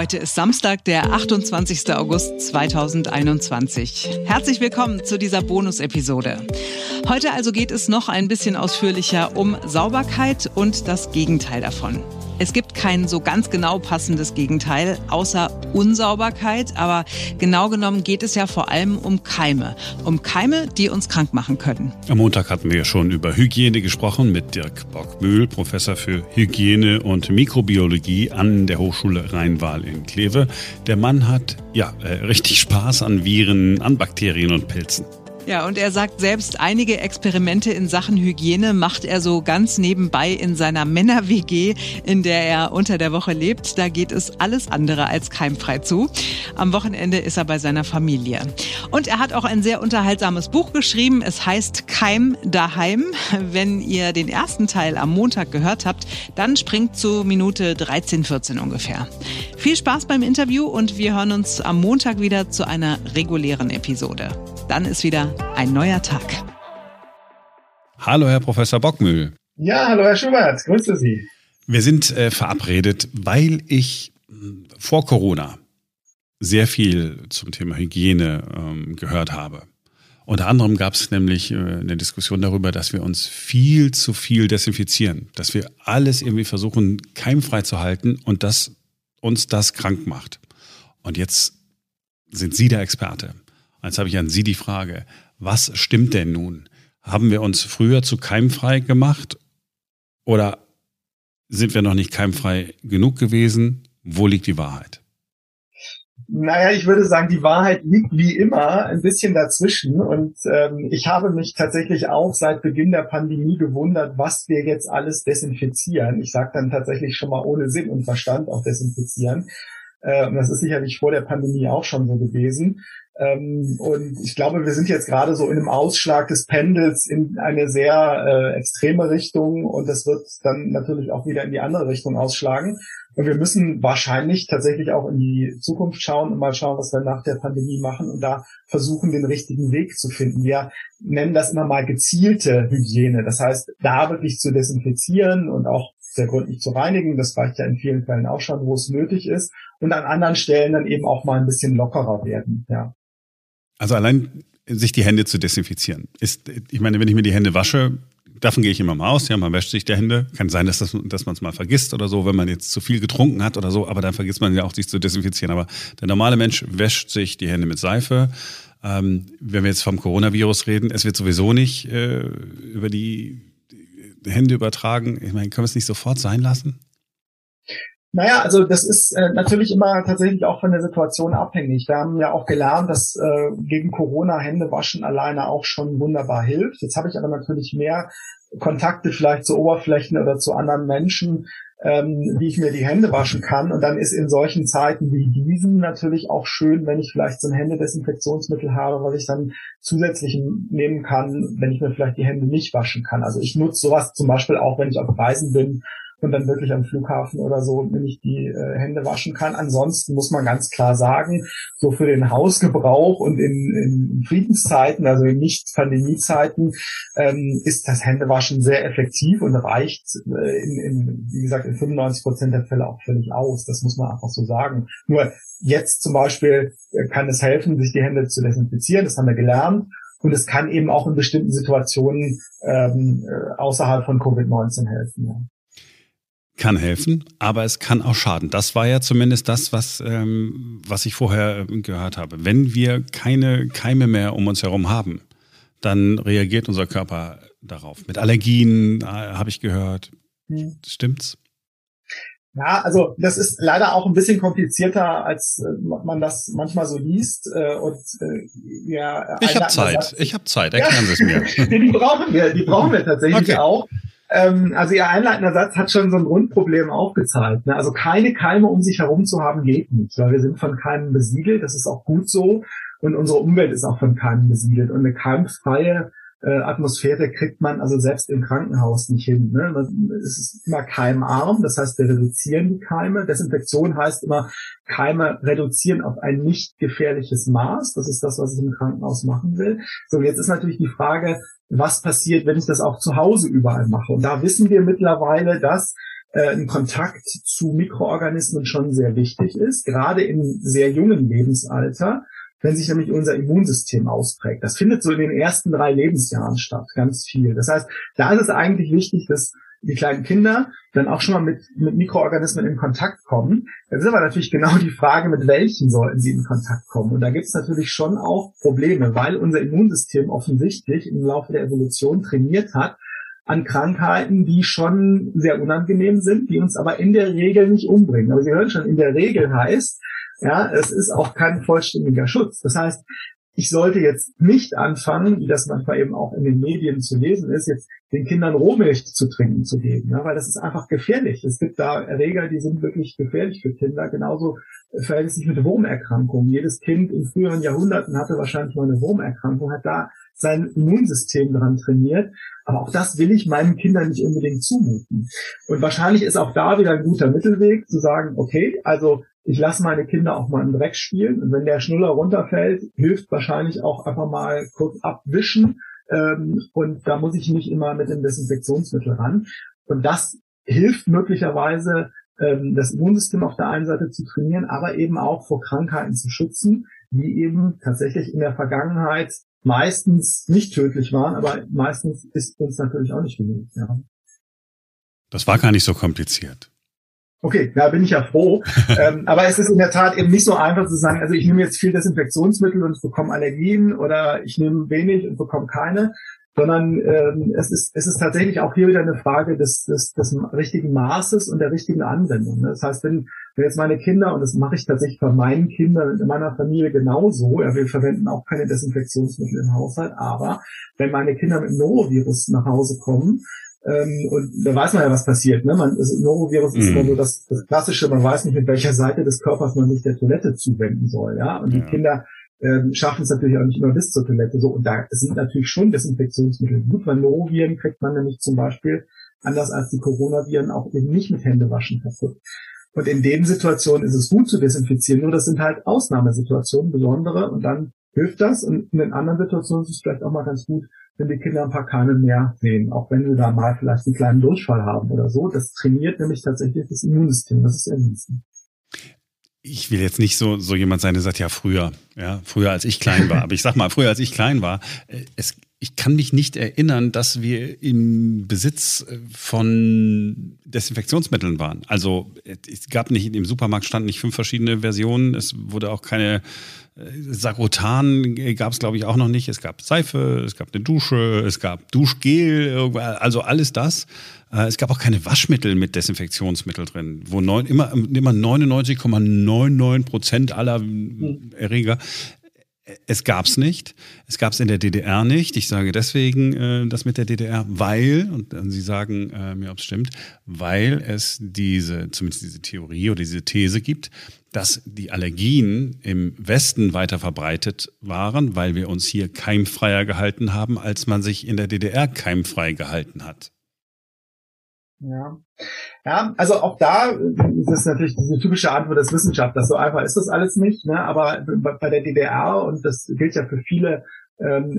Heute ist Samstag, der 28. August 2021. Herzlich willkommen zu dieser Bonus-Episode. Heute also geht es noch ein bisschen ausführlicher um Sauberkeit und das Gegenteil davon. Es gibt kein so ganz genau passendes Gegenteil, außer Unsauberkeit. Aber genau genommen geht es ja vor allem um Keime. Um Keime, die uns krank machen können. Am Montag hatten wir ja schon über Hygiene gesprochen mit Dirk Bockmühl, Professor für Hygiene und Mikrobiologie an der Hochschule Rheinwahl in Kleve. Der Mann hat ja äh, richtig Spaß an Viren, an Bakterien und Pilzen. Ja, und er sagt selbst, einige Experimente in Sachen Hygiene macht er so ganz nebenbei in seiner Männer-WG, in der er unter der Woche lebt. Da geht es alles andere als keimfrei zu. Am Wochenende ist er bei seiner Familie. Und er hat auch ein sehr unterhaltsames Buch geschrieben. Es heißt Keim daheim. Wenn ihr den ersten Teil am Montag gehört habt, dann springt zu Minute 13, 14 ungefähr. Viel Spaß beim Interview und wir hören uns am Montag wieder zu einer regulären Episode. Dann ist wieder ein neuer Tag. Hallo, Herr Professor Bockmühl. Ja, hallo, Herr Schubert. Grüße Sie. Wir sind äh, verabredet, weil ich äh, vor Corona sehr viel zum Thema Hygiene ähm, gehört habe. Unter anderem gab es nämlich äh, eine Diskussion darüber, dass wir uns viel zu viel desinfizieren, dass wir alles irgendwie versuchen keimfrei zu halten und dass uns das krank macht. Und jetzt sind Sie der Experte. Jetzt habe ich an Sie die Frage, was stimmt denn nun? Haben wir uns früher zu keimfrei gemacht oder sind wir noch nicht keimfrei genug gewesen? Wo liegt die Wahrheit? Naja, ich würde sagen, die Wahrheit liegt wie immer ein bisschen dazwischen. Und ähm, ich habe mich tatsächlich auch seit Beginn der Pandemie gewundert, was wir jetzt alles desinfizieren. Ich sage dann tatsächlich schon mal ohne Sinn und Verstand auch desinfizieren. Äh, und das ist sicherlich vor der Pandemie auch schon so gewesen. Ähm, und ich glaube, wir sind jetzt gerade so in einem Ausschlag des Pendels in eine sehr äh, extreme Richtung und das wird dann natürlich auch wieder in die andere Richtung ausschlagen. Und wir müssen wahrscheinlich tatsächlich auch in die Zukunft schauen und mal schauen, was wir nach der Pandemie machen und da versuchen, den richtigen Weg zu finden. Wir nennen das immer mal gezielte Hygiene. Das heißt, da wirklich zu desinfizieren und auch sehr gründlich zu reinigen. Das reicht ja in vielen Fällen auch schon, wo es nötig ist. Und an anderen Stellen dann eben auch mal ein bisschen lockerer werden. Ja. Also allein sich die Hände zu desinfizieren. Ist, ich meine, wenn ich mir die Hände wasche, davon gehe ich immer mal aus, ja, man wäscht sich die Hände. Kann sein, dass, das, dass man es mal vergisst oder so, wenn man jetzt zu viel getrunken hat oder so, aber dann vergisst man ja auch, sich zu desinfizieren. Aber der normale Mensch wäscht sich die Hände mit Seife. Ähm, wenn wir jetzt vom Coronavirus reden, es wird sowieso nicht äh, über die Hände übertragen. Ich meine, können wir es nicht sofort sein lassen? Naja, also das ist äh, natürlich immer tatsächlich auch von der Situation abhängig. Wir haben ja auch gelernt, dass äh, gegen Corona Hände waschen alleine auch schon wunderbar hilft. Jetzt habe ich aber natürlich mehr Kontakte vielleicht zu Oberflächen oder zu anderen Menschen, ähm, wie ich mir die Hände waschen kann. Und dann ist in solchen Zeiten wie diesen natürlich auch schön, wenn ich vielleicht so ein Händedesinfektionsmittel habe, was ich dann zusätzlich nehmen kann, wenn ich mir vielleicht die Hände nicht waschen kann. Also ich nutze sowas zum Beispiel auch, wenn ich auf Reisen bin und dann wirklich am Flughafen oder so wenn ich die äh, Hände waschen kann. Ansonsten muss man ganz klar sagen, so für den Hausgebrauch und in, in Friedenszeiten, also in Nicht-Pandemie-Zeiten, ähm, ist das Händewaschen sehr effektiv und reicht äh, in, in, wie gesagt, in 95 Prozent der Fälle auch völlig aus. Das muss man einfach so sagen. Nur jetzt zum Beispiel äh, kann es helfen, sich die Hände zu desinfizieren. Das haben wir gelernt. Und es kann eben auch in bestimmten Situationen ähm, äh, außerhalb von Covid-19 helfen. Ja kann helfen, aber es kann auch schaden. Das war ja zumindest das, was, ähm, was ich vorher gehört habe. Wenn wir keine Keime mehr um uns herum haben, dann reagiert unser Körper darauf. Mit Allergien äh, habe ich gehört. Hm. Stimmt's? Ja, also das ist leider auch ein bisschen komplizierter, als äh, man das manchmal so liest. Äh, und äh, ja, ich habe Zeit. Ich habe Zeit. Erklären ja. Sie es mir. die brauchen wir. Die brauchen wir tatsächlich okay. auch. Ähm, also Ihr einleitender Satz hat schon so ein Grundproblem aufgezeigt. Ne? Also keine Keime um sich herum zu haben geht nicht, weil wir sind von Keimen besiedelt. Das ist auch gut so. Und unsere Umwelt ist auch von Keimen besiedelt. Und eine keimfreie äh, Atmosphäre kriegt man also selbst im Krankenhaus nicht hin. Ne? Es ist immer keimarm, das heißt, wir reduzieren die Keime. Desinfektion heißt immer, Keime reduzieren auf ein nicht gefährliches Maß. Das ist das, was ich im Krankenhaus machen will. So, jetzt ist natürlich die Frage, was passiert, wenn ich das auch zu Hause überall mache. Und da wissen wir mittlerweile, dass äh, ein Kontakt zu Mikroorganismen schon sehr wichtig ist, gerade im sehr jungen Lebensalter, wenn sich nämlich unser Immunsystem ausprägt. Das findet so in den ersten drei Lebensjahren statt, ganz viel. Das heißt, da ist es eigentlich wichtig, dass die kleinen Kinder dann auch schon mal mit, mit Mikroorganismen in Kontakt kommen. Jetzt ist aber natürlich genau die Frage, mit welchen sollten sie in Kontakt kommen. Und da gibt es natürlich schon auch Probleme, weil unser Immunsystem offensichtlich im Laufe der Evolution trainiert hat, an Krankheiten, die schon sehr unangenehm sind, die uns aber in der Regel nicht umbringen. Aber Sie hören schon, in der Regel heißt, ja, es ist auch kein vollständiger Schutz. Das heißt, ich sollte jetzt nicht anfangen, wie das manchmal eben auch in den Medien zu lesen ist, jetzt den Kindern Rohmilch zu trinken zu geben, ja, weil das ist einfach gefährlich. Es gibt da Erreger, die sind wirklich gefährlich für Kinder. Genauso verhält es sich mit Wurmerkrankungen. Jedes Kind in früheren Jahrhunderten hatte wahrscheinlich mal eine Wurmerkrankung, hat da sein Immunsystem dran trainiert. Aber auch das will ich meinen Kindern nicht unbedingt zumuten. Und wahrscheinlich ist auch da wieder ein guter Mittelweg zu sagen, okay, also ich lasse meine Kinder auch mal im Dreck spielen und wenn der Schnuller runterfällt, hilft wahrscheinlich auch einfach mal kurz abwischen ähm, und da muss ich nicht immer mit dem Desinfektionsmittel ran. Und das hilft möglicherweise, ähm, das Immunsystem auf der einen Seite zu trainieren, aber eben auch vor Krankheiten zu schützen, die eben tatsächlich in der Vergangenheit meistens nicht tödlich waren, aber meistens ist uns natürlich auch nicht genug. Ja. Das war gar nicht so kompliziert. Okay, da bin ich ja froh. ähm, aber es ist in der Tat eben nicht so einfach zu sagen, also ich nehme jetzt viel Desinfektionsmittel und bekomme Allergien oder ich nehme wenig und bekomme keine, sondern ähm, es, ist, es ist tatsächlich auch hier wieder eine Frage des, des, des richtigen Maßes und der richtigen Anwendung. Ne? Das heißt, wenn, wenn jetzt meine Kinder, und das mache ich tatsächlich bei meinen Kindern in meiner Familie genauso, ja, wir verwenden auch keine Desinfektionsmittel im Haushalt, aber wenn meine Kinder mit Norovirus nach Hause kommen, ähm, und da weiß man ja, was passiert. Ne? Man, das Norovirus ist immer mhm. so das, das Klassische, man weiß nicht, mit welcher Seite des Körpers man sich der Toilette zuwenden soll. Ja? Und ja. die Kinder ähm, schaffen es natürlich auch nicht immer bis zur Toilette. So, und da sind natürlich schon Desinfektionsmittel gut, weil Noroviren kriegt man nämlich zum Beispiel, anders als die Coronaviren, auch eben nicht mit Händewaschen kaputt. Und in den Situationen ist es gut zu desinfizieren, nur das sind halt Ausnahmesituationen, besondere, und dann hilft das. Und in den anderen Situationen ist es vielleicht auch mal ganz gut, wenn die Kinder ein paar Keime mehr sehen, auch wenn sie da mal vielleicht einen kleinen Durchfall haben oder so. Das trainiert nämlich tatsächlich das Immunsystem. Das ist erwiesen. Ich will jetzt nicht so, so jemand sein, der sagt, ja, früher, ja, früher als ich klein war. Aber ich sag mal, früher als ich klein war, äh, es, ich kann mich nicht erinnern, dass wir im Besitz äh, von Desinfektionsmitteln waren. Also es gab nicht, im Supermarkt standen nicht fünf verschiedene Versionen. Es wurde auch keine Sagrotan gab es, glaube ich, auch noch nicht. Es gab Seife, es gab eine Dusche, es gab Duschgel, also alles das. Äh, es gab auch keine Waschmittel mit Desinfektionsmittel drin, wo neun, immer, immer 99,99 Prozent aller Erreger es gab es nicht. Es gab es in der DDR nicht. Ich sage deswegen äh, das mit der DDR, weil, und äh, Sie sagen äh, mir, ob es stimmt, weil es diese, zumindest diese Theorie oder diese These gibt, dass die Allergien im Westen weiter verbreitet waren, weil wir uns hier keimfreier gehalten haben, als man sich in der DDR keimfrei gehalten hat. Ja. ja, also auch da ist es natürlich diese typische Antwort des Wissenschaftlers. So einfach ist das alles nicht, ne? aber bei der DDR, und das gilt ja für viele ähm,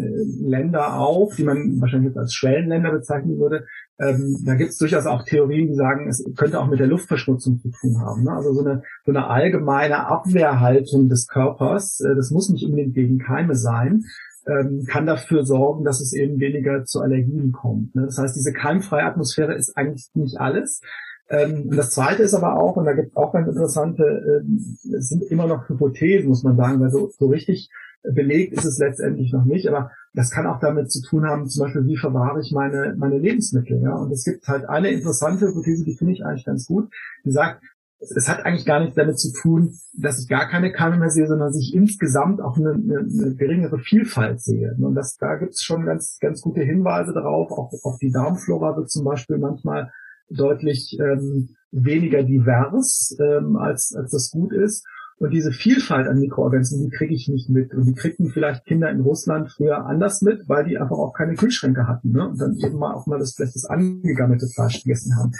Länder auch, die man wahrscheinlich jetzt als Schwellenländer bezeichnen würde, ähm, da gibt es durchaus auch Theorien, die sagen, es könnte auch mit der Luftverschmutzung zu tun haben. Ne? Also so eine, so eine allgemeine Abwehrhaltung des Körpers, äh, das muss nicht unbedingt gegen Keime sein, ähm, kann dafür sorgen, dass es eben weniger zu Allergien kommt. Ne? Das heißt, diese keimfreie Atmosphäre ist eigentlich nicht alles. Ähm, das Zweite ist aber auch, und da gibt es auch ganz interessante, äh, es sind immer noch Hypothesen, muss man sagen, weil so, so richtig belegt ist es letztendlich noch nicht, aber das kann auch damit zu tun haben, zum Beispiel, wie verwahre ich meine, meine Lebensmittel, ja. Und es gibt halt eine interessante Hypothese, die finde ich eigentlich ganz gut, die sagt, es hat eigentlich gar nichts damit zu tun, dass ich gar keine Keime mehr sehe, sondern dass ich insgesamt auch eine, eine, eine geringere Vielfalt sehe. Und das, da gibt es schon ganz, ganz gute Hinweise darauf. Auch auf die Darmflora wird zum Beispiel manchmal deutlich ähm, weniger divers, ähm, als, als das gut ist. Und diese Vielfalt an Mikroorganismen, die kriege ich nicht mit. Und die kriegten vielleicht Kinder in Russland früher anders mit, weil die einfach auch keine Kühlschränke hatten. Ne? Und dann eben mal auch mal das vielleicht das angegammelte Fleisch gegessen haben.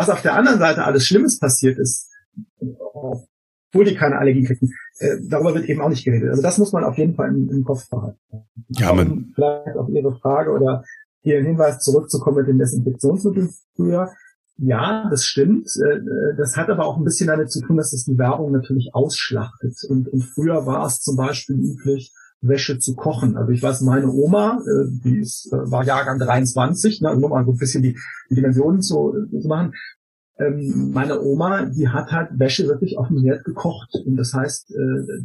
Was auf der anderen Seite alles Schlimmes passiert ist, obwohl die keine Allergie kriegen, äh, darüber wird eben auch nicht geredet. Also das muss man auf jeden Fall im, im Kopf behalten. Ja, man um vielleicht auf Ihre Frage oder Ihren Hinweis zurückzukommen mit den Desinfektionsmitteln früher. Ja, das stimmt. Äh, äh, das hat aber auch ein bisschen damit zu tun, dass es die Werbung natürlich ausschlachtet. Und, und früher war es zum Beispiel üblich, Wäsche zu kochen. Also ich weiß, meine Oma, äh, die ist, war Jahrgang 23, ne, nur mal so ein bisschen die, die Dimensionen zu, zu machen. Ähm, meine Oma, die hat halt Wäsche wirklich auf dem Herd gekocht. Und das heißt,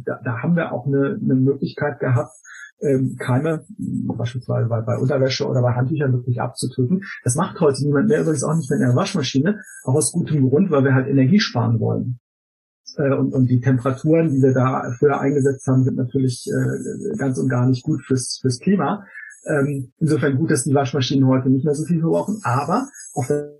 da, da haben wir auch eine, eine Möglichkeit gehabt, ähm, Keime, beispielsweise bei, bei Unterwäsche oder bei Handtüchern wirklich abzutöten. Das macht heute niemand mehr, übrigens auch nicht mehr in der Waschmaschine, auch aus gutem Grund, weil wir halt Energie sparen wollen. Äh, und, und die Temperaturen, die wir da früher eingesetzt haben, sind natürlich äh, ganz und gar nicht gut fürs, fürs Klima. Ähm, insofern gut, dass die Waschmaschinen heute nicht mehr so viel verbrauchen, aber auf der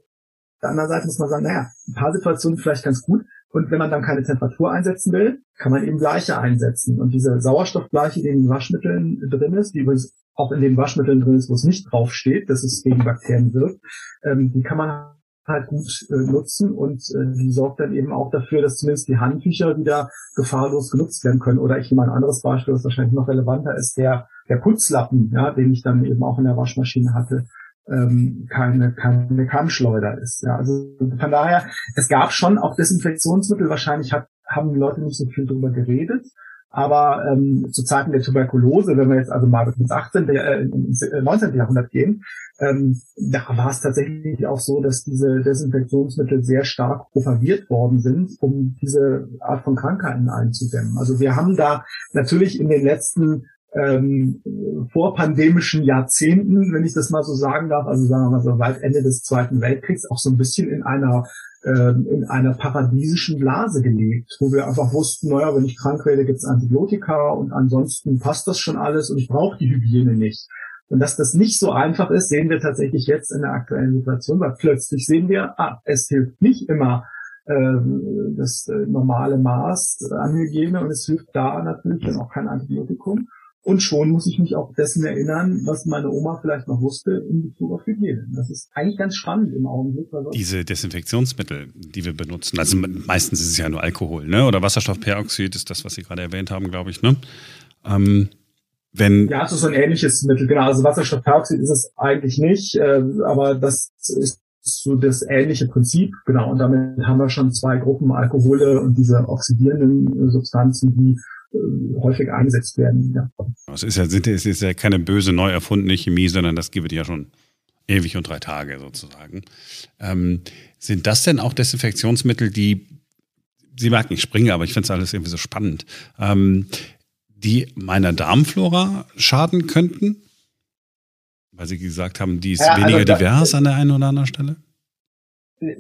anderen Seite muss man sagen, naja, ein paar Situationen vielleicht ganz gut, und wenn man dann keine Temperatur einsetzen will, kann man eben Bleiche einsetzen. Und diese Sauerstoffbleiche, die in den Waschmitteln drin ist, die übrigens auch in den Waschmitteln drin ist, wo es nicht draufsteht, dass es gegen Bakterien wirkt, ähm, die kann man halt gut äh, nutzen und äh, die sorgt dann eben auch dafür, dass zumindest die Handtücher wieder gefahrlos genutzt werden können. Oder ich nehme ein anderes Beispiel, das wahrscheinlich noch relevanter ist, der, der Putzlappen, ja, den ich dann eben auch in der Waschmaschine hatte ähm, keine, keine Kammschleuder ist. Ja, also von daher, es gab schon auch Desinfektionsmittel, wahrscheinlich hat, haben die Leute nicht so viel drüber geredet. Aber ähm, zu Zeiten der Tuberkulose, wenn wir jetzt also mal ins 18., äh, ins 19. Jahrhundert gehen, ähm, da war es tatsächlich auch so, dass diese Desinfektionsmittel sehr stark propagiert worden sind, um diese Art von Krankheiten einzudämmen. Also wir haben da natürlich in den letzten ähm, vorpandemischen Jahrzehnten, wenn ich das mal so sagen darf, also sagen wir mal so weit Ende des Zweiten Weltkriegs, auch so ein bisschen in einer in einer paradiesischen Blase gelebt, wo wir einfach wussten, naja, wenn ich krank werde, gibt es Antibiotika und ansonsten passt das schon alles und ich brauche die Hygiene nicht. Und dass das nicht so einfach ist, sehen wir tatsächlich jetzt in der aktuellen Situation, weil plötzlich sehen wir, ah, es hilft nicht immer ähm, das äh, normale Maß an Hygiene und es hilft da natürlich dann auch kein Antibiotikum. Und schon muss ich mich auch dessen erinnern, was meine Oma vielleicht noch wusste in Bezug auf Hygiene. Das ist eigentlich ganz spannend im Augenblick. Diese Desinfektionsmittel, die wir benutzen, also meistens ist es ja nur Alkohol, ne? Oder Wasserstoffperoxid ist das, was Sie gerade erwähnt haben, glaube ich, ne? Ähm, wenn ja, es ist so ein ähnliches Mittel, genau. Also Wasserstoffperoxid ist es eigentlich nicht, äh, aber das ist so das ähnliche Prinzip, genau. Und damit haben wir schon zwei Gruppen Alkohole und diese oxidierenden Substanzen, die häufig eingesetzt werden. Ja. Es ist ja, es ist ja keine böse, neu erfundene Chemie, sondern das gibt es ja schon ewig und drei Tage sozusagen. Ähm, sind das denn auch Desinfektionsmittel, die, Sie merken, ich springe, aber ich finde es alles irgendwie so spannend, ähm, die meiner Darmflora schaden könnten? Weil Sie gesagt haben, die ist ja, weniger also divers an der einen oder anderen Stelle?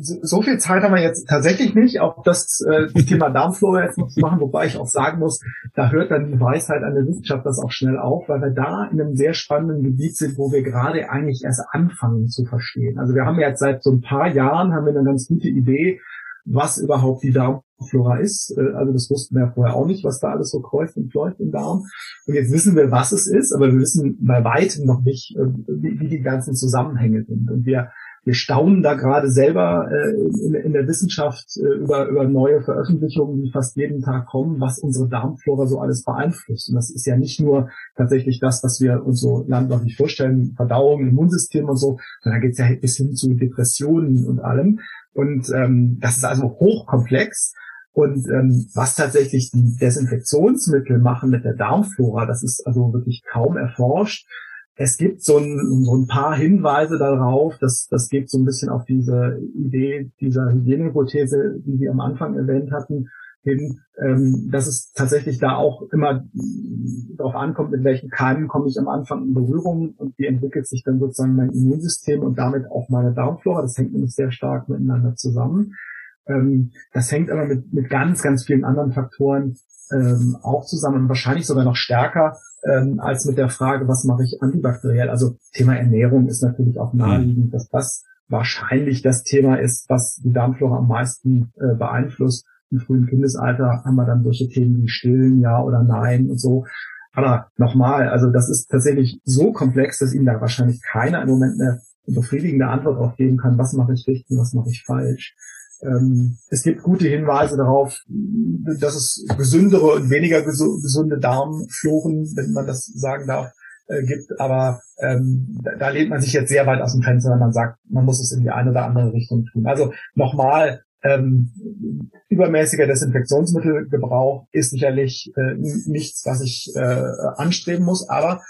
So viel Zeit haben wir jetzt tatsächlich nicht, auch das, äh, das Thema Darmflora jetzt noch zu machen, wobei ich auch sagen muss, da hört dann die Weisheit an der Wissenschaft das auch schnell auf, weil wir da in einem sehr spannenden Gebiet sind, wo wir gerade eigentlich erst anfangen zu verstehen. Also wir haben jetzt seit so ein paar Jahren haben wir eine ganz gute Idee, was überhaupt die Darmflora ist. Äh, also das wussten wir vorher auch nicht, was da alles so kreucht und fleucht im Darm. Und jetzt wissen wir, was es ist, aber wir wissen bei weitem noch nicht, äh, wie, wie die ganzen Zusammenhänge sind. Und wir wir staunen da gerade selber äh, in, in, der Wissenschaft äh, über, über neue Veröffentlichungen, die fast jeden Tag kommen, was unsere Darmflora so alles beeinflusst. Und das ist ja nicht nur tatsächlich das, was wir uns so landläufig vorstellen, Verdauung, Immunsystem und so, sondern da geht es ja bis hin zu Depressionen und allem. Und ähm, das ist also hochkomplex. Und ähm, was tatsächlich die Desinfektionsmittel machen mit der Darmflora, das ist also wirklich kaum erforscht es gibt so ein, so ein paar Hinweise darauf, dass das geht so ein bisschen auf diese Idee dieser Hygienehypothese, die wir am Anfang erwähnt hatten, hin, ähm, dass es tatsächlich da auch immer darauf ankommt, mit welchen Keimen komme ich am Anfang in Berührung und wie entwickelt sich dann sozusagen mein Immunsystem und damit auch meine Darmflora. Das hängt nämlich sehr stark miteinander zusammen. Ähm, das hängt aber mit, mit ganz, ganz vielen anderen Faktoren ähm, auch zusammen und wahrscheinlich sogar noch stärker ähm, als mit der Frage, was mache ich antibakteriell. Also Thema Ernährung ist natürlich auch naheliegend, dass das wahrscheinlich das Thema ist, was die Darmflora am meisten äh, beeinflusst. Im frühen Kindesalter haben wir dann solche Themen wie Stillen, ja oder nein und so. Aber nochmal, also das ist tatsächlich so komplex, dass Ihnen da wahrscheinlich keiner im Moment eine befriedigende Antwort auf geben kann, was mache ich richtig, was mache ich falsch. Ähm, es gibt gute Hinweise darauf, dass es gesündere und weniger gesunde Darmfloren, wenn man das sagen darf, äh, gibt. Aber ähm, da, da lehnt man sich jetzt sehr weit aus dem Fenster, wenn man sagt, man muss es in die eine oder andere Richtung tun. Also nochmal, ähm, übermäßiger Desinfektionsmittelgebrauch ist sicherlich äh, nichts, was ich äh, anstreben muss, aber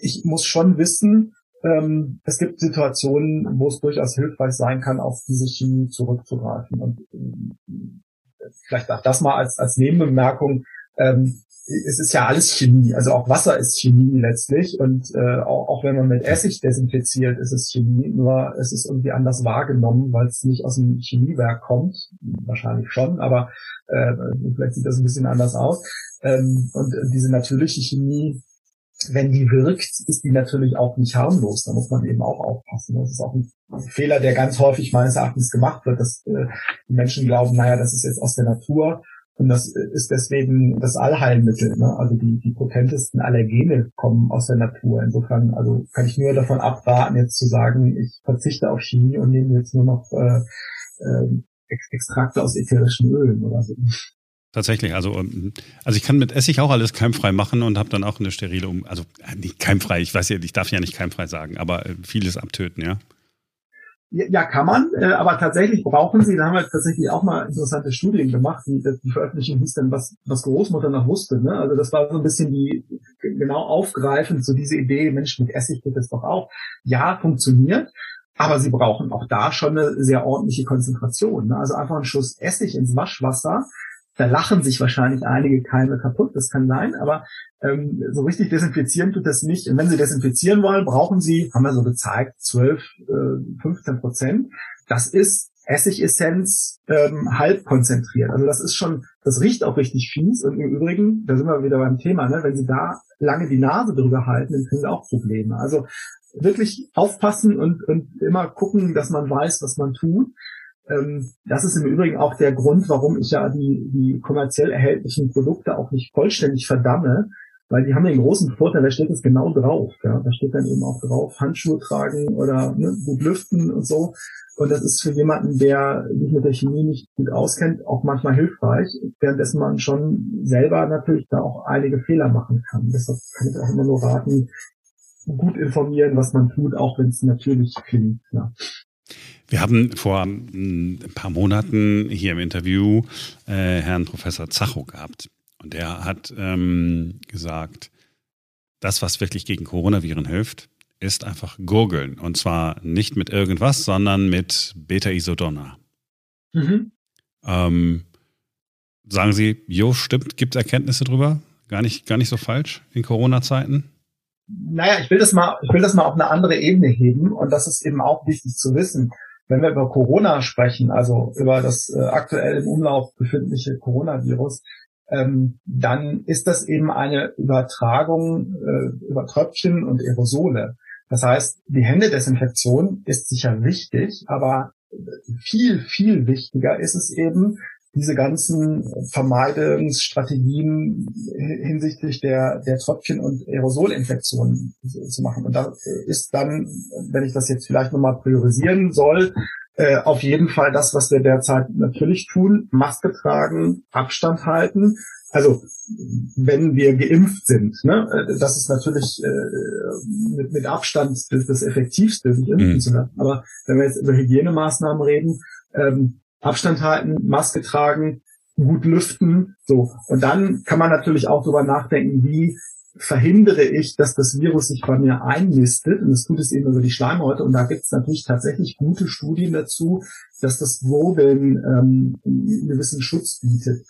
ich muss schon wissen, ähm, es gibt Situationen, wo es durchaus hilfreich sein kann, auf diese Chemie zurückzugreifen. Und äh, vielleicht auch das mal als, als Nebenbemerkung. Ähm, es ist ja alles Chemie, also auch Wasser ist Chemie letztlich und äh, auch, auch wenn man mit Essig desinfiziert, ist es Chemie, nur es ist irgendwie anders wahrgenommen, weil es nicht aus dem Chemiewerk kommt, wahrscheinlich schon, aber äh, vielleicht sieht das ein bisschen anders aus. Ähm, und diese natürliche Chemie, wenn die wirkt, ist die natürlich auch nicht harmlos. Da muss man eben auch aufpassen. Das ist auch ein Fehler, der ganz häufig meines Erachtens gemacht wird, dass äh, die Menschen glauben, naja, das ist jetzt aus der Natur und das ist deswegen das Allheilmittel. Ne? Also die, die potentesten Allergene kommen aus der Natur. Insofern also kann ich nur davon abraten, jetzt zu sagen, ich verzichte auf Chemie und nehme jetzt nur noch äh, äh, Extrakte aus ätherischen Ölen oder so. Tatsächlich, also ähm, also ich kann mit Essig auch alles keimfrei machen und habe dann auch eine sterile um also äh, nicht keimfrei, ich weiß ja, ich darf ja nicht keimfrei sagen, aber äh, vieles abtöten, ja. Ja, kann man, äh, aber tatsächlich brauchen sie, da haben wir tatsächlich auch mal interessante Studien gemacht, die, die Veröffentlichung hieß dann, was, was Großmutter noch wusste. Ne? Also das war so ein bisschen die genau aufgreifend, so diese Idee, Mensch, mit Essig geht das doch auch. Ja, funktioniert, aber sie brauchen auch da schon eine sehr ordentliche Konzentration. Ne? Also einfach ein Schuss Essig ins Waschwasser, da lachen sich wahrscheinlich einige Keime kaputt, das kann sein, aber ähm, so richtig desinfizieren tut das nicht. Und wenn Sie desinfizieren wollen, brauchen Sie, haben wir so gezeigt, 12, äh, 15 Prozent. Das ist Essigessenz ähm, halb konzentriert. Also das ist schon, das riecht auch richtig fies. Und im Übrigen, da sind wir wieder beim Thema, ne, wenn Sie da lange die Nase drüber halten, dann kriegen Sie auch Probleme. Also wirklich aufpassen und, und immer gucken, dass man weiß, was man tut. Ähm, das ist im Übrigen auch der Grund, warum ich ja die, die kommerziell erhältlichen Produkte auch nicht vollständig verdamme, weil die haben den großen Vorteil, da steht es genau drauf. Ja? Da steht dann eben auch drauf, Handschuhe tragen oder ne, gut lüften und so. Und das ist für jemanden, der sich mit der Chemie nicht gut auskennt, auch manchmal hilfreich, währenddessen man schon selber natürlich da auch einige Fehler machen kann. Deshalb kann ich auch immer nur raten, gut informieren, was man tut, auch wenn es natürlich klingt. Ja. Wir haben vor hm, ein paar Monaten hier im Interview äh, Herrn Professor Zacho gehabt. Und der hat ähm, gesagt, das, was wirklich gegen Coronaviren hilft, ist einfach gurgeln. Und zwar nicht mit irgendwas, sondern mit Beta-Isodonna. Mhm. Ähm, sagen Sie, jo, stimmt, gibt es Erkenntnisse drüber? Gar nicht, gar nicht so falsch in Corona-Zeiten? Naja, ich will das mal, ich will das mal auf eine andere Ebene heben und das ist eben auch wichtig zu wissen. Wenn wir über Corona sprechen, also über das äh, aktuell im Umlauf befindliche Coronavirus, ähm, dann ist das eben eine Übertragung äh, über Tröpfchen und Aerosole. Das heißt, die Händedesinfektion ist sicher wichtig, aber viel, viel wichtiger ist es eben, diese ganzen Vermeidungsstrategien hinsichtlich der, der Tröpfchen- und Aerosolinfektionen zu machen. Und da ist dann, wenn ich das jetzt vielleicht nochmal priorisieren soll, äh, auf jeden Fall das, was wir derzeit natürlich tun, Maske tragen, Abstand halten. Also wenn wir geimpft sind, ne, äh, das ist natürlich äh, mit, mit Abstand das, das Effektivste, sich impfen mhm. zu lassen. Aber wenn wir jetzt über Hygienemaßnahmen reden, ähm, Abstand halten, Maske tragen, gut lüften, so. Und dann kann man natürlich auch darüber nachdenken, wie verhindere ich, dass das Virus sich bei mir einnistet. Und das tut es eben über die Schleimhäute. Und da gibt es natürlich tatsächlich gute Studien dazu, dass das Wobeln ähm, einen gewissen Schutz bietet.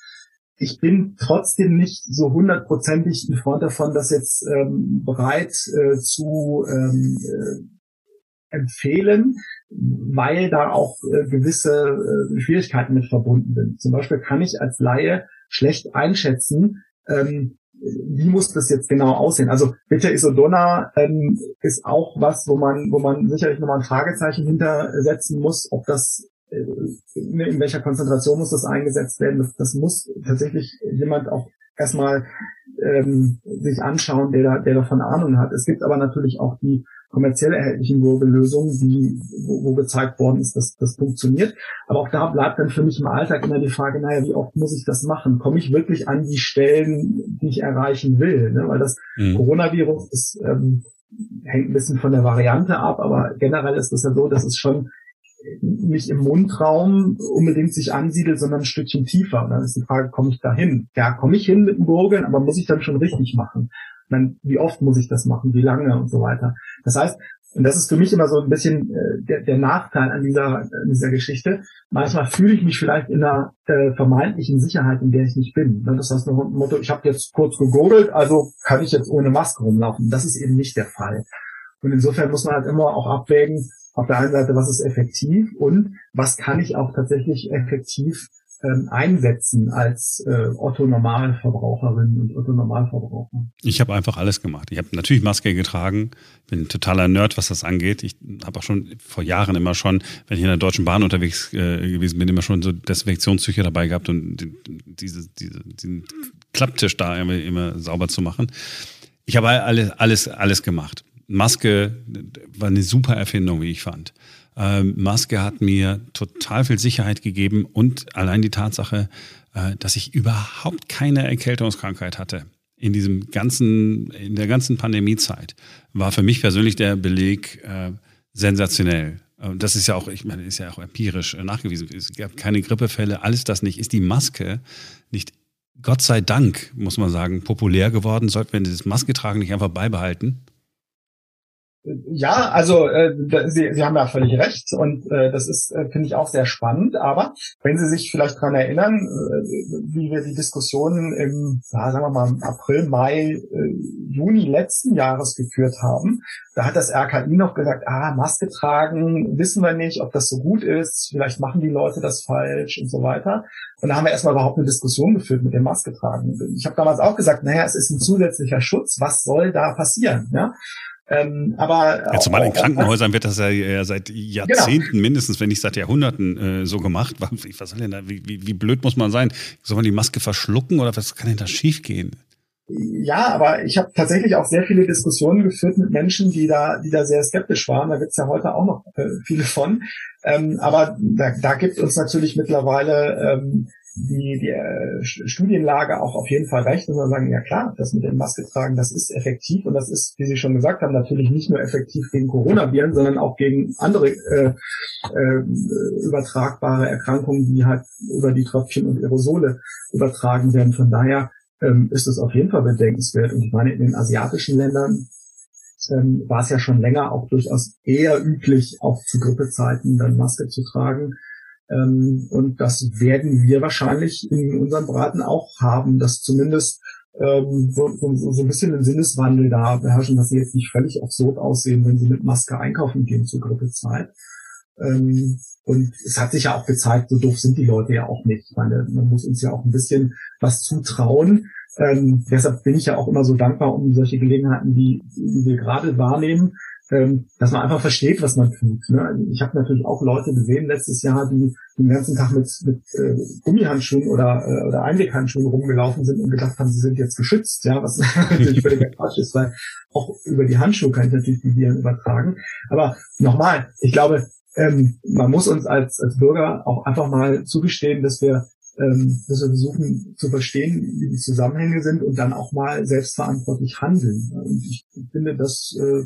Ich bin trotzdem nicht so hundertprozentig ein Freund davon, das jetzt ähm, bereit äh, zu ähm, äh, empfehlen, weil da auch äh, gewisse äh, Schwierigkeiten mit verbunden sind. Zum Beispiel kann ich als Laie schlecht einschätzen, ähm, wie muss das jetzt genau aussehen? Also Beta Isodonna ähm, ist auch was, wo man, wo man sicherlich nochmal ein Fragezeichen hintersetzen muss, ob das äh, in welcher Konzentration muss das eingesetzt werden. Das, das muss tatsächlich jemand auch erstmal ähm, sich anschauen, der, da, der davon Ahnung hat. Es gibt aber natürlich auch die kommerziell erhältlichen Gurgellösungen, die, wo, wo gezeigt worden ist, dass das funktioniert. Aber auch da bleibt dann für mich im Alltag immer die Frage, naja, wie oft muss ich das machen? Komme ich wirklich an die Stellen, die ich erreichen will? Ne? Weil das mhm. Coronavirus ist, ähm, hängt ein bisschen von der Variante ab, aber generell ist es ja so, dass es schon nicht im Mundraum unbedingt sich ansiedelt, sondern ein Stückchen tiefer. Und dann ist die Frage, komme ich da hin? Ja, komme ich hin mit dem Gurgeln, aber muss ich dann schon richtig machen? Dann, wie oft muss ich das machen, wie lange und so weiter. Das heißt, und das ist für mich immer so ein bisschen äh, der, der Nachteil an dieser, an dieser Geschichte. Manchmal fühle ich mich vielleicht in einer äh, vermeintlichen Sicherheit, in der ich nicht bin. Das heißt, ein Motto, ich habe jetzt kurz gegurgelt, also kann ich jetzt ohne Maske rumlaufen. Das ist eben nicht der Fall. Und insofern muss man halt immer auch abwägen, auf der einen Seite, was ist effektiv und was kann ich auch tatsächlich effektiv ähm, einsetzen als äh, Otto Normalverbraucherin und Otto Normalverbraucher? Ich habe einfach alles gemacht. Ich habe natürlich Maske getragen, bin totaler Nerd, was das angeht. Ich habe auch schon vor Jahren immer schon, wenn ich in der Deutschen Bahn unterwegs äh, gewesen bin, immer schon so Desinfektionstücher dabei gehabt und diese, diese, diesen Klapptisch da immer, immer sauber zu machen. Ich habe alles, alles, alles gemacht. Maske war eine super Erfindung, wie ich fand. Ähm, Maske hat mir total viel Sicherheit gegeben und allein die Tatsache, äh, dass ich überhaupt keine Erkältungskrankheit hatte in diesem ganzen, in der ganzen Pandemiezeit, war für mich persönlich der Beleg äh, sensationell. Das ist ja auch, ich meine, ist ja auch empirisch nachgewiesen. Es gab keine Grippefälle, alles das nicht. Ist die Maske nicht, Gott sei Dank, muss man sagen, populär geworden? Sollten wir das Maske tragen nicht einfach beibehalten? Ja, also äh, Sie, Sie haben ja völlig recht und äh, das ist, äh, finde ich, auch sehr spannend. Aber wenn Sie sich vielleicht dran erinnern, äh, wie wir die Diskussionen im, ja, sagen wir mal, April, Mai, äh, Juni letzten Jahres geführt haben, da hat das RKI noch gesagt, ah, Maske tragen, wissen wir nicht, ob das so gut ist, vielleicht machen die Leute das falsch und so weiter. Und da haben wir erstmal überhaupt eine Diskussion geführt mit dem Maske tragen. Ich habe damals auch gesagt, naja, es ist ein zusätzlicher Schutz, was soll da passieren? Ja? Ähm, aber ja, zumal in Krankenhäusern wird das ja, ja seit Jahrzehnten genau. mindestens, wenn nicht seit Jahrhunderten äh, so gemacht. Was soll denn da, wie, wie, wie blöd muss man sein? Soll man die Maske verschlucken oder was kann denn da schiefgehen? Ja, aber ich habe tatsächlich auch sehr viele Diskussionen geführt mit Menschen, die da, die da sehr skeptisch waren. Da gibt's ja heute auch noch äh, viele von. Ähm, aber da, da gibt uns natürlich mittlerweile ähm, die, die äh, Studienlage auch auf jeden Fall recht und wir sagen, ja klar, das mit dem Maske tragen, das ist effektiv und das ist, wie Sie schon gesagt haben, natürlich nicht nur effektiv gegen Coronaviren, sondern auch gegen andere äh, äh, übertragbare Erkrankungen, die halt über die Tröpfchen und Aerosole übertragen werden. Von daher ähm, ist es auf jeden Fall bedenkenswert. Und ich meine, in den asiatischen Ländern ähm, war es ja schon länger auch durchaus eher üblich, auch zu Grippezeiten dann Maske zu tragen. Ähm, und das werden wir wahrscheinlich in unserem Braten auch haben, dass zumindest ähm, so, so, so ein bisschen ein Sinneswandel da beherrschen, dass sie jetzt nicht völlig absurd aussehen, wenn sie mit Maske einkaufen gehen zur Grippezeit. Ähm, und es hat sich ja auch gezeigt, so doof sind die Leute ja auch nicht. Ich meine, man muss uns ja auch ein bisschen was zutrauen. Ähm, deshalb bin ich ja auch immer so dankbar um solche Gelegenheiten, die, die wir gerade wahrnehmen, ähm, dass man einfach versteht, was man tut. Ne? Ich habe natürlich auch Leute gesehen letztes Jahr, die den ganzen Tag mit, mit äh, Gummihandschuhen oder, äh, oder Einweghandschuhen rumgelaufen sind und gedacht haben, sie sind jetzt geschützt, ja, was natürlich völliger Quatsch ist, weil auch über die Handschuhe kann ich natürlich die Viren übertragen. Aber nochmal, ich glaube, ähm, man muss uns als, als Bürger auch einfach mal zugestehen, dass wir ähm, dass wir versuchen zu verstehen, wie die Zusammenhänge sind und dann auch mal selbstverantwortlich handeln. Und ich finde, das äh,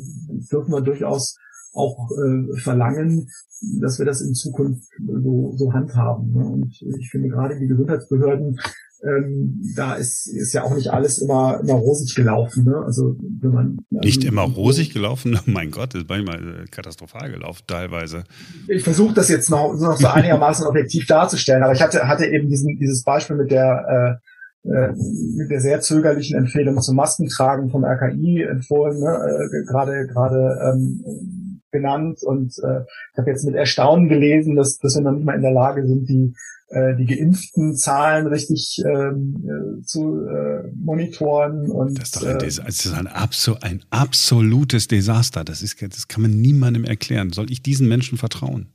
dürfen wir durchaus auch äh, verlangen, dass wir das in Zukunft so, so handhaben. Ne? Und ich finde gerade die Gesundheitsbehörden ähm, da ist, ist ja auch nicht alles immer, immer rosig gelaufen. Ne? Also wenn man nicht ähm, immer rosig gelaufen, mein Gott, ist manchmal äh, katastrophal gelaufen teilweise. Ich versuche das jetzt noch, noch so einigermaßen objektiv darzustellen, aber ich hatte hatte eben diesen dieses Beispiel mit der äh, äh, mit der sehr zögerlichen Empfehlung zum Maskentragen vom RKI empfohlen, ne? äh, gerade gerade ähm, genannt und äh, ich habe jetzt mit Erstaunen gelesen, dass, dass wir noch nicht mal in der Lage sind, die äh, die geimpften Zahlen richtig ähm, äh, zu äh, monitoren und das ist, doch ein, äh, das ist ein, absol ein absolutes Desaster. Das ist das kann man niemandem erklären. Soll ich diesen Menschen vertrauen?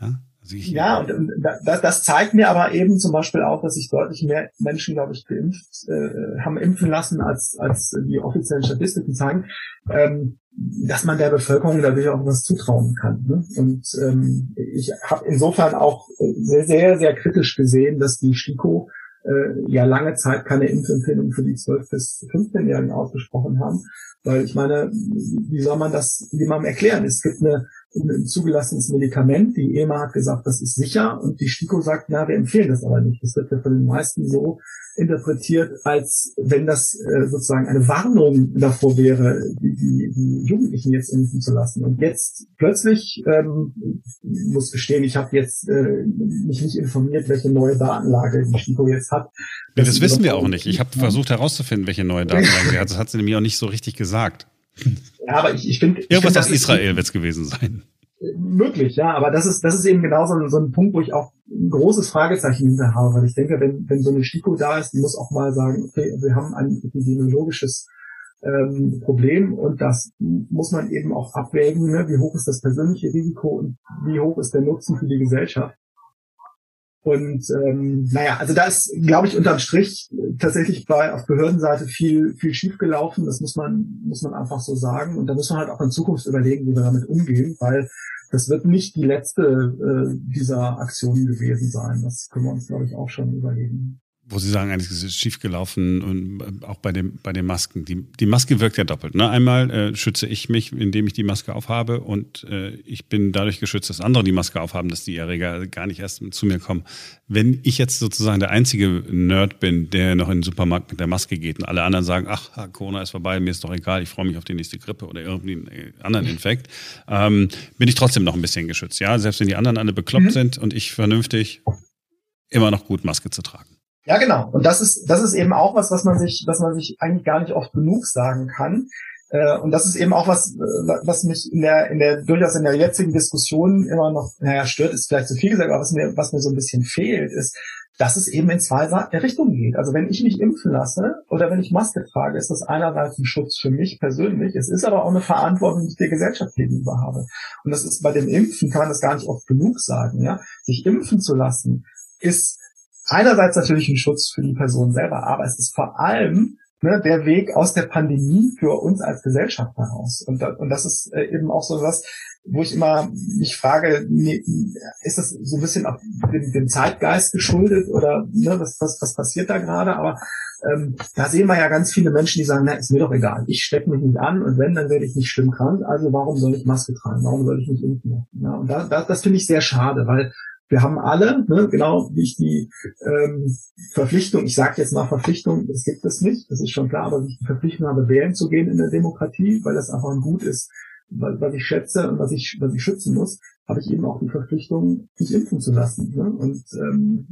Ja. Ja, und, und das, das zeigt mir aber eben zum Beispiel auch, dass sich deutlich mehr Menschen, glaube ich, geimpft äh, haben impfen lassen, als als die offiziellen Statistiken zeigen. Ähm, dass man der Bevölkerung dadurch auch was zutrauen kann. Ne? Und ähm, ich habe insofern auch sehr, sehr, sehr kritisch gesehen, dass die STIKO äh, ja lange Zeit keine Impfempfehlung für die 12- bis 15-Jährigen ausgesprochen haben. Weil ich meine, wie soll man das jemandem erklären? Es gibt eine, ein zugelassenes Medikament, die EMA hat gesagt, das ist sicher und die STIKO sagt, na, wir empfehlen das aber nicht. Das wird ja von den meisten so interpretiert, als wenn das äh, sozusagen eine Warnung davor wäre, die, die, die Jugendlichen jetzt impfen zu lassen. Und jetzt plötzlich ähm, muss gestehen, ich habe jetzt äh, mich nicht informiert, welche neue Datenlage die STIKO jetzt hat. Ja, das, wissen wir auch nicht. Ich habe versucht herauszufinden, welche neue Datenlage sie hat. Das hat sie nämlich auch nicht so richtig gesagt. Ja, aber ich, ich finde. Irgendwas find, aus Israel wird es gewesen sein möglich, ja, aber das ist, das ist eben genau so, so ein Punkt, wo ich auch ein großes Fragezeichen hinter habe, weil ich denke, wenn, wenn so eine STIKO da ist, die muss auch mal sagen, okay, wir haben ein epidemiologisches ähm, Problem und das muss man eben auch abwägen, ne? wie hoch ist das persönliche Risiko und wie hoch ist der Nutzen für die Gesellschaft. Und ähm, naja, also da ist, glaube ich, unterm Strich tatsächlich bei auf Behördenseite viel, viel schiefgelaufen. Das muss man, muss man einfach so sagen. Und da muss man halt auch in Zukunft überlegen, wie wir damit umgehen, weil das wird nicht die letzte äh, dieser Aktionen gewesen sein. Das können wir uns, glaube ich, auch schon überlegen wo Sie sagen, eigentlich ist es schiefgelaufen und äh, auch bei, dem, bei den Masken. Die, die Maske wirkt ja doppelt. Ne? Einmal äh, schütze ich mich, indem ich die Maske aufhabe und äh, ich bin dadurch geschützt, dass andere die Maske aufhaben, dass die Erreger gar nicht erst zu mir kommen. Wenn ich jetzt sozusagen der einzige Nerd bin, der noch in den Supermarkt mit der Maske geht und alle anderen sagen, ach, Corona ist vorbei, mir ist doch egal, ich freue mich auf die nächste Grippe oder irgendeinen äh, anderen Infekt, ähm, bin ich trotzdem noch ein bisschen geschützt. Ja, selbst wenn die anderen alle bekloppt mhm. sind und ich vernünftig immer noch gut Maske zu tragen. Ja, genau. Und das ist, das ist eben auch was, was man sich, was man sich eigentlich gar nicht oft genug sagen kann. Äh, und das ist eben auch was, äh, was mich in der, in der, durchaus in der jetzigen Diskussion immer noch, naja, stört, ist vielleicht zu viel gesagt, aber was mir, was mir so ein bisschen fehlt, ist, dass es eben in zwei Richtungen geht. Also wenn ich mich impfen lasse oder wenn ich Maske trage, ist das einerseits ein Schutz für mich persönlich. Es ist aber auch eine Verantwortung, die ich der Gesellschaft gegenüber habe. Und das ist bei dem Impfen, kann man das gar nicht oft genug sagen, ja. Sich impfen zu lassen, ist einerseits natürlich ein Schutz für die Person selber, aber es ist vor allem ne, der Weg aus der Pandemie für uns als Gesellschaft heraus. Und, und das ist äh, eben auch so was, wo ich immer mich frage, ist das so ein bisschen auch dem, dem Zeitgeist geschuldet oder ne, was, was, was passiert da gerade? Aber ähm, da sehen wir ja ganz viele Menschen, die sagen, na, ist mir doch egal, ich stecke mich nicht an und wenn, dann werde ich nicht schlimm krank, also warum soll ich Maske tragen, warum soll ich nicht impfen? Ja, und da, da, das finde ich sehr schade, weil wir haben alle, ne, genau wie ich die ähm, Verpflichtung, ich sage jetzt mal Verpflichtung, das gibt es nicht, das ist schon klar, aber ich die Verpflichtung habe, wählen zu gehen in der Demokratie, weil das einfach ein Gut ist, was ich schätze und was ich, was ich schützen muss, habe ich eben auch die Verpflichtung, mich impfen zu lassen. Ne? Und ähm,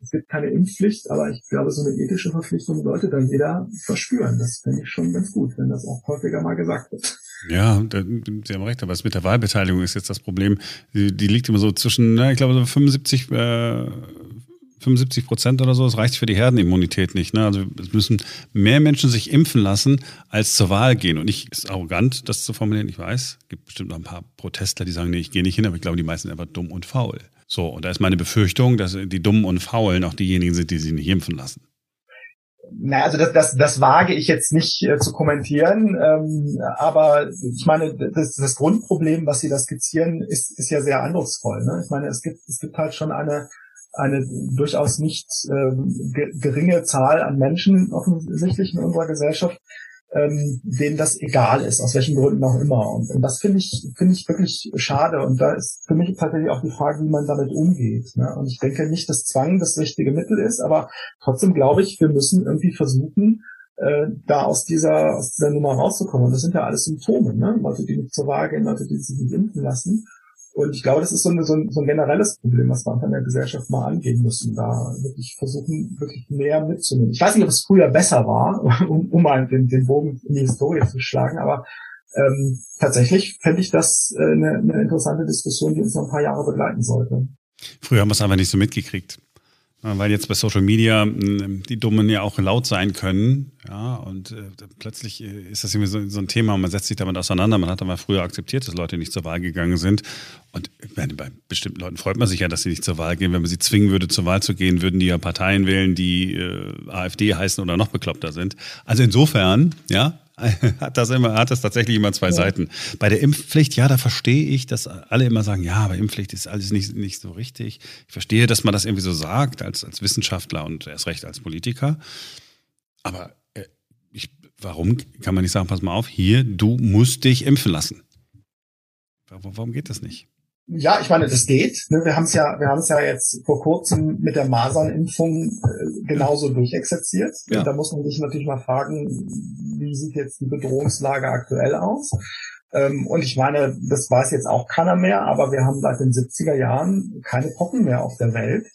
es gibt keine Impfpflicht, aber ich glaube, so eine ethische Verpflichtung sollte dann jeder verspüren. Das finde ich schon ganz gut, wenn das auch häufiger mal gesagt wird. Ja, Sie haben recht, aber es mit der Wahlbeteiligung ist jetzt das Problem. Die, die liegt immer so zwischen, na, ich glaube, so 75, äh, 75 Prozent oder so. Das reicht für die Herdenimmunität nicht. Ne? Also es müssen mehr Menschen sich impfen lassen, als zur Wahl gehen. Und ich ist arrogant, das zu formulieren. Ich weiß, es gibt bestimmt noch ein paar Protestler, die sagen, nee, ich gehe nicht hin, aber ich glaube, die meisten sind einfach dumm und faul. So, und da ist meine Befürchtung, dass die Dummen und Faulen auch diejenigen sind, die sich nicht impfen lassen. Na, also das, das, das wage ich jetzt nicht äh, zu kommentieren, ähm, aber ich meine, das, das Grundproblem, was Sie da skizzieren, ist, ist ja sehr eindrucksvoll. Ne? Ich meine, es gibt, es gibt halt schon eine, eine durchaus nicht ähm, geringe Zahl an Menschen offensichtlich in unserer Gesellschaft, ähm, denen das egal ist, aus welchen Gründen auch immer. Und, und das finde ich, finde ich wirklich schade. Und da ist für mich tatsächlich auch die Frage, wie man damit umgeht. Ne? Und ich denke nicht, dass Zwang das richtige Mittel ist, aber trotzdem glaube ich, wir müssen irgendwie versuchen, äh, da aus dieser, aus dieser Nummer rauszukommen. Und das sind ja alles Symptome, ne? Leute, die nicht zur Wahl gehen, Leute, die sich nicht impfen lassen. Und ich glaube, das ist so, eine, so, ein, so ein generelles Problem, was wir in der Gesellschaft mal angehen müssen, da wirklich versuchen, wirklich mehr mitzunehmen. Ich weiß nicht, ob es früher besser war, um, um mal den, den Bogen in die Historie zu schlagen, aber ähm, tatsächlich fände ich das äh, eine, eine interessante Diskussion, die uns noch ein paar Jahre begleiten sollte. Früher haben wir es einfach nicht so mitgekriegt weil jetzt bei Social Media die Dummen ja auch laut sein können. Ja, und äh, plötzlich äh, ist das irgendwie so, so, ein Thema und man setzt sich damit auseinander. Man hat aber früher akzeptiert, dass Leute nicht zur Wahl gegangen sind. Und meine, bei bestimmten Leuten freut man sich ja, dass sie nicht zur Wahl gehen. Wenn man sie zwingen würde, zur Wahl zu gehen, würden die ja Parteien wählen, die äh, AfD heißen oder noch bekloppter sind. Also insofern, ja, hat das immer, hat das tatsächlich immer zwei ja. Seiten. Bei der Impfpflicht, ja, da verstehe ich, dass alle immer sagen, ja, aber Impfpflicht ist alles nicht, nicht so richtig. Ich verstehe, dass man das irgendwie so sagt, als, als Wissenschaftler und erst recht als Politiker. Aber äh, ich, warum kann man nicht sagen, pass mal auf, hier, du musst dich impfen lassen? Warum geht das nicht? Ja, ich meine, das geht. Ne? Wir haben es ja, wir haben es ja jetzt vor kurzem mit der Masernimpfung äh, genauso durchexerziert. Ja. Da muss man sich natürlich mal fragen, wie sieht jetzt die Bedrohungslage aktuell aus? Ähm, und ich meine, das weiß jetzt auch keiner mehr, aber wir haben seit den 70er Jahren keine Pocken mehr auf der Welt.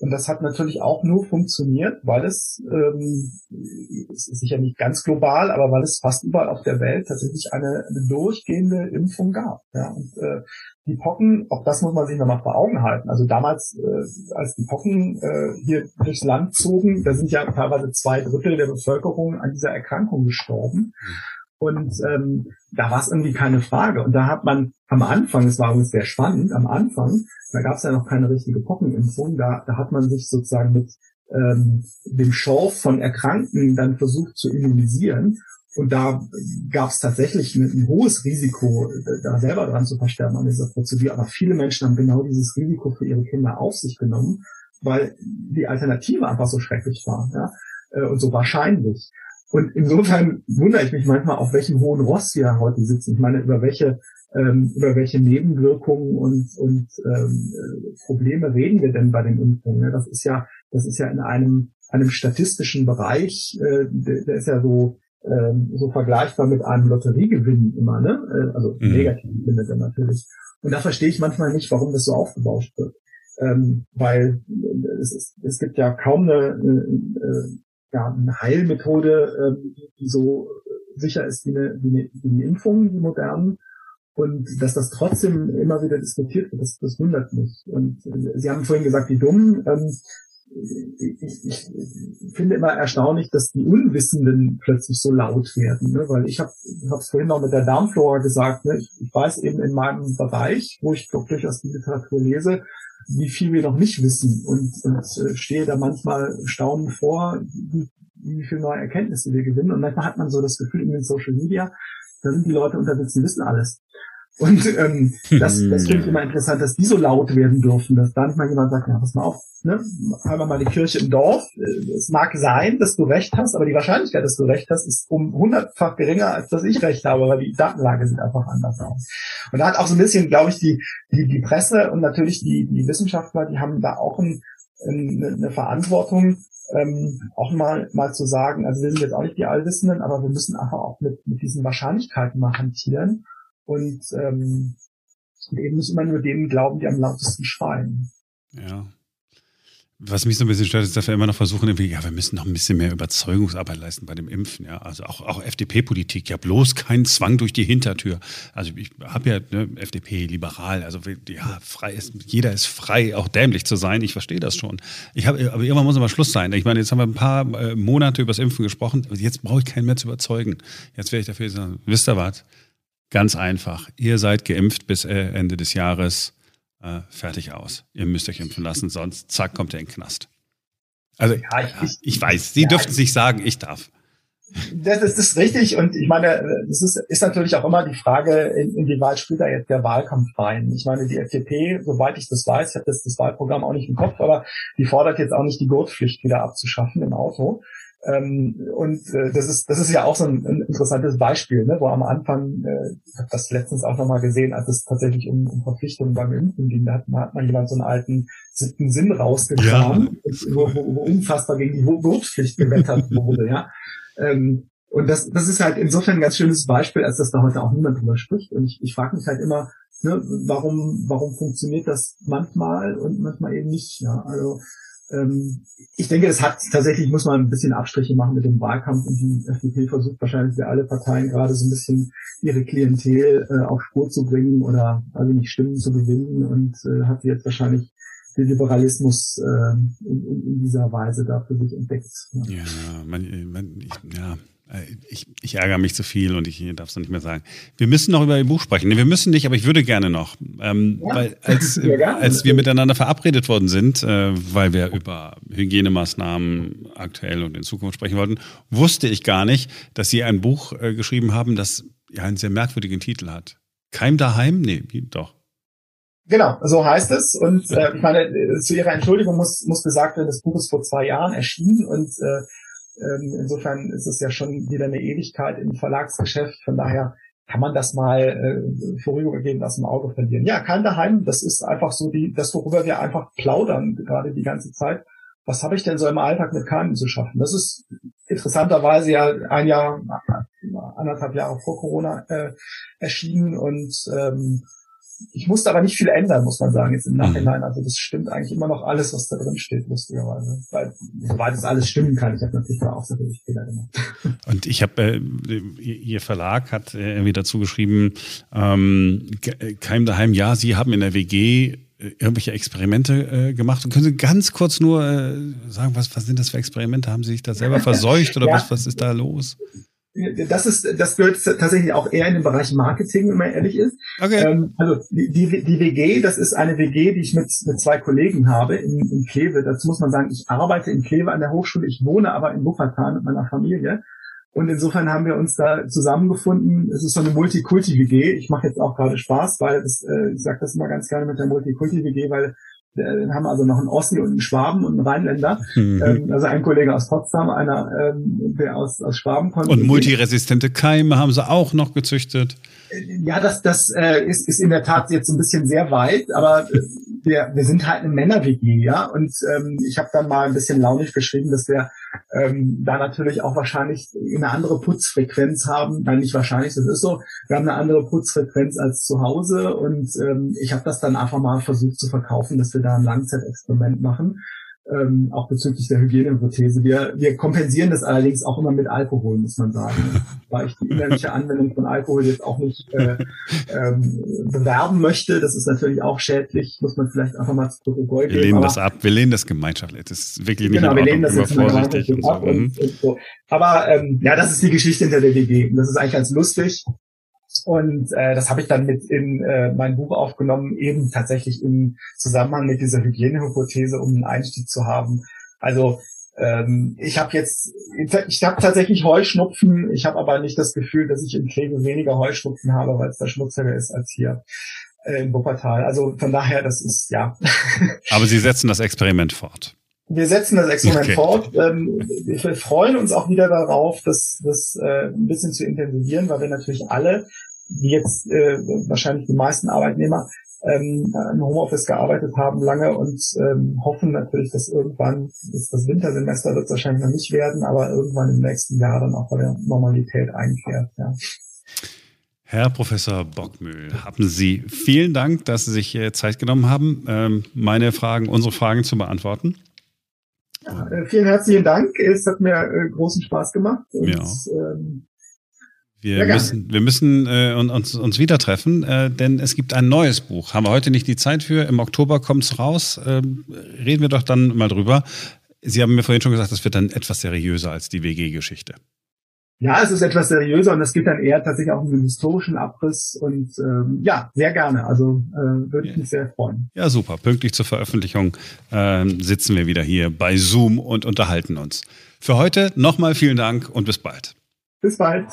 Und das hat natürlich auch nur funktioniert, weil es, ähm, es ist sicher nicht ganz global, aber weil es fast überall auf der Welt tatsächlich eine, eine durchgehende Impfung gab. Ja, und äh, die Pocken, auch das muss man sich nochmal vor Augen halten. Also damals, äh, als die Pocken äh, hier durchs Land zogen, da sind ja teilweise zwei Drittel der Bevölkerung an dieser Erkrankung gestorben. Und ähm, da war es irgendwie keine Frage. Und da hat man am Anfang, es war übrigens sehr spannend, am Anfang, da gab es ja noch keine richtige Pockenimpfung, da, da hat man sich sozusagen mit ähm, dem Schorf von Erkrankten dann versucht zu immunisieren. Und da gab es tatsächlich ein, ein, hohes Risiko, da selber dran zu versterben an dieser Prozedur. Aber viele Menschen haben genau dieses Risiko für ihre Kinder auf sich genommen, weil die Alternative einfach so schrecklich war ja? Äh, und so wahrscheinlich. Und insofern wundere ich mich manchmal, auf welchem hohen Ross wir heute sitzen. Ich meine, über welche ähm, über welche Nebenwirkungen und, und ähm, Probleme reden wir denn bei den Impfungen? Das ist ja, das ist ja in einem, einem statistischen Bereich, äh, der, der ist ja so, ähm, so vergleichbar mit einem Lotteriegewinn immer, ne? Äh, also mhm. negative Gewinne dann natürlich. Und da verstehe ich manchmal nicht, warum das so aufgebauscht wird. Ähm, weil es, ist, es gibt ja kaum eine, eine, äh, ja, eine Heilmethode, äh, die so sicher ist wie eine, wie eine, wie eine Impfung, die modernen. Und dass das trotzdem immer wieder diskutiert wird, das, das wundert mich. Und äh, Sie haben vorhin gesagt, wie dumm. Ähm, ich, ich, finde immer erstaunlich, dass die Unwissenden plötzlich so laut werden. Ne? Weil ich habe es vorhin noch mit der Darmflora gesagt, ne? ich, ich weiß eben in meinem Bereich, wo ich doch durchaus die Literatur lese, wie viel wir noch nicht wissen und, und äh, stehe da manchmal staunend vor, wie, wie viel neue Erkenntnisse wir gewinnen. Und manchmal hat man so das Gefühl in den Social Media, da sind die Leute unterwegs, die wissen alles. Und ähm, das, das finde ich immer interessant, dass die so laut werden dürfen, dass da nicht mal jemand sagt, ja, pass mal auf, ne, einmal mal die Kirche im Dorf. Äh, es mag sein, dass du recht hast, aber die Wahrscheinlichkeit, dass du recht hast, ist um hundertfach geringer, als dass ich recht habe, weil die Datenlage sieht einfach anders aus. Und da hat auch so ein bisschen, glaube ich, die, die, die Presse und natürlich die, die Wissenschaftler, die haben da auch ein, ein, eine Verantwortung, ähm, auch mal, mal zu sagen, also wir sind jetzt auch nicht die Allwissenden, aber wir müssen einfach auch mit, mit diesen Wahrscheinlichkeiten mal hantieren und, ähm, und eben nicht immer nur denen glauben, die am lautesten schreien. Ja. Was mich so ein bisschen stört, ist, dass wir immer noch versuchen, irgendwie, ja, wir müssen noch ein bisschen mehr Überzeugungsarbeit leisten bei dem Impfen, ja. Also auch, auch FDP-Politik, ja, bloß kein Zwang durch die Hintertür. Also ich habe ja ne, FDP, liberal, also ja, frei ist, jeder ist frei, auch dämlich zu sein. Ich verstehe das schon. Ich hab, aber irgendwann muss aber Schluss sein. Ich meine, jetzt haben wir ein paar äh, Monate über das Impfen gesprochen, jetzt brauche ich keinen mehr zu überzeugen. Jetzt werde ich dafür sagen, wisst ihr was? Ganz einfach. Ihr seid geimpft bis äh, Ende des Jahres. Äh, fertig aus. Ihr müsst euch impfen lassen, sonst zack, kommt ihr in den Knast. Also ja, ich, ich, ich, weiß, Sie ja, dürften sich sagen, ich darf. Das ist, das ist richtig und ich meine, das ist, ist natürlich auch immer die Frage, in, inwieweit spielt da jetzt der Wahlkampf rein. Ich meine, die FDP, soweit ich das weiß, ich habe das, das Wahlprogramm auch nicht im Kopf, aber die fordert jetzt auch nicht die Gurtpflicht wieder abzuschaffen im Auto. Ähm, und äh, das ist das ist ja auch so ein, ein interessantes Beispiel, ne, wo am Anfang, äh, ich habe das letztens auch nochmal gesehen, als es tatsächlich um, um Verpflichtungen beim Impfen ging, da hat, hat man jemand so einen alten siebten Sinn rausgekramt, ja. wo, wo, wo unfassbar gegen die Berufspflicht gewettert wurde, ja. Ähm, und das, das ist halt insofern ein ganz schönes Beispiel, als dass da heute auch niemand drüber spricht. Und ich, ich frage mich halt immer, ne, warum, warum funktioniert das manchmal und manchmal eben nicht. Ja? Also ich denke, es hat tatsächlich, muss man ein bisschen Abstriche machen mit dem Wahlkampf und die FDP versucht wahrscheinlich für alle Parteien gerade so ein bisschen ihre Klientel äh, auf Spur zu bringen oder also nicht Stimmen zu gewinnen und äh, hat jetzt wahrscheinlich den Liberalismus äh, in, in, in, dieser Weise da für sich entdeckt. Ja, ja man, man, ich, ja ich, ich, ärgere mich zu viel und ich darf es nicht mehr sagen. Wir müssen noch über Ihr Buch sprechen. Nee, wir müssen nicht, aber ich würde gerne noch. Ähm, ja, weil als, als wir miteinander verabredet worden sind, äh, weil wir über Hygienemaßnahmen aktuell und in Zukunft sprechen wollten, wusste ich gar nicht, dass Sie ein Buch äh, geschrieben haben, das ja einen sehr merkwürdigen Titel hat. Keim daheim? Nee, doch. Genau, so heißt es. Und äh, ich meine, äh, zu Ihrer Entschuldigung muss, muss gesagt werden, das Buch ist vor zwei Jahren erschienen und äh, ähm, insofern ist es ja schon wieder eine Ewigkeit im Verlagsgeschäft. Von daher kann man das mal äh, vorübergehend aus dem Auge verlieren. Ja, kein Daheim, das ist einfach so die, das, worüber wir einfach plaudern, gerade die ganze Zeit. Was habe ich denn so im Alltag mit Keimen zu schaffen? Das ist interessanterweise ja ein Jahr, anderthalb Jahre vor Corona äh, erschienen und ähm, ich musste aber nicht viel ändern, muss man sagen, jetzt im mhm. Nachhinein. Also das stimmt eigentlich immer noch alles, was da drin steht, lustigerweise. Weil, soweit es alles stimmen kann. Ich habe natürlich da auch sehr viele Fehler gemacht. Und ich habe, äh, Ihr Verlag hat äh, irgendwie dazu geschrieben, ähm, Keim daheim, ja, Sie haben in der WG äh, irgendwelche Experimente äh, gemacht. Und können Sie ganz kurz nur äh, sagen, was, was sind das für Experimente? Haben Sie sich da selber verseucht oder ja. was, was ist da los? Das ist, das gehört tatsächlich auch eher in den Bereich Marketing, wenn man ehrlich ist. Okay. Ähm, also die, die, die WG, das ist eine WG, die ich mit, mit zwei Kollegen habe in, in Kleve. Dazu muss man sagen, ich arbeite in Kleve an der Hochschule, ich wohne aber in Wuppertal mit meiner Familie. Und insofern haben wir uns da zusammengefunden. Es ist so eine Multikulti-WG. Ich mache jetzt auch gerade Spaß, weil das, äh, ich sage das immer ganz gerne mit der Multikulti-WG, weil dann haben also noch einen Ossi und einen Schwaben und einen Rheinländer. Mhm. Ähm, also ein Kollege aus Potsdam, einer, ähm, der aus, aus Schwaben kommt. Und multiresistente Keime haben sie auch noch gezüchtet. Ja, das, das äh, ist, ist in der Tat jetzt ein bisschen sehr weit, aber äh, wir, wir sind halt eine Männer-WG, ja. Und ähm, ich habe dann mal ein bisschen launig geschrieben, dass wir ähm, da natürlich auch wahrscheinlich eine andere Putzfrequenz haben. Nein, nicht wahrscheinlich, das ist so. Wir haben eine andere Putzfrequenz als zu Hause und ähm, ich habe das dann einfach mal versucht zu verkaufen, dass wir da ein Langzeitexperiment machen ähm, auch bezüglich der Hygienehypothese. Wir, wir kompensieren das allerdings auch immer mit Alkohol, muss man sagen. Weil ich die innerliche Anwendung von Alkohol jetzt auch nicht äh, ähm, bewerben möchte. Das ist natürlich auch schädlich, muss man vielleicht einfach mal zu Protokoll geben. Wir lehnen das ab, wir lehnen das gemeinschaftlich. Das ist wirklich nicht genau, wir lehnen das jetzt vorsichtig und so. und, und so. Aber ähm, ja, das ist die Geschichte hinter der WG. Und das ist eigentlich ganz lustig. Und äh, das habe ich dann mit in äh, mein Buch aufgenommen, eben tatsächlich im Zusammenhang mit dieser Hygienehypothese, um einen Einstieg zu haben. Also ähm, ich habe jetzt, ich habe tatsächlich Heuschnupfen, ich habe aber nicht das Gefühl, dass ich in Kleve weniger Heuschnupfen habe, weil es da schmutziger ist als hier äh, in Wuppertal. Also von daher, das ist ja. aber Sie setzen das Experiment fort wir setzen das Experiment okay. fort. Ähm, wir freuen uns auch wieder darauf, das, das äh, ein bisschen zu intensivieren, weil wir natürlich alle, wie jetzt äh, wahrscheinlich die meisten Arbeitnehmer, ähm, im Homeoffice gearbeitet haben lange und ähm, hoffen natürlich, dass irgendwann, das, das Wintersemester wird es wahrscheinlich noch nicht werden, aber irgendwann im nächsten Jahr dann auch bei der Normalität einkehrt. Ja. Herr Professor Bockmühl, haben Sie vielen Dank, dass Sie sich Zeit genommen haben, ähm, meine Fragen, unsere Fragen zu beantworten. Ja, äh, vielen herzlichen Dank. Es hat mir äh, großen Spaß gemacht. Und, ja. Ähm, wir müssen, wir müssen äh, uns, uns wieder treffen, äh, denn es gibt ein neues Buch. Haben wir heute nicht die Zeit für. Im Oktober kommt es raus. Ähm, reden wir doch dann mal drüber. Sie haben mir vorhin schon gesagt, das wird dann etwas seriöser als die WG-Geschichte. Ja, es ist etwas seriöser und es geht dann eher tatsächlich auch um einen historischen Abriss und ähm, ja, sehr gerne. Also äh, würde ich mich sehr freuen. Ja, super. Pünktlich zur Veröffentlichung äh, sitzen wir wieder hier bei Zoom und unterhalten uns. Für heute nochmal vielen Dank und bis bald. Bis bald.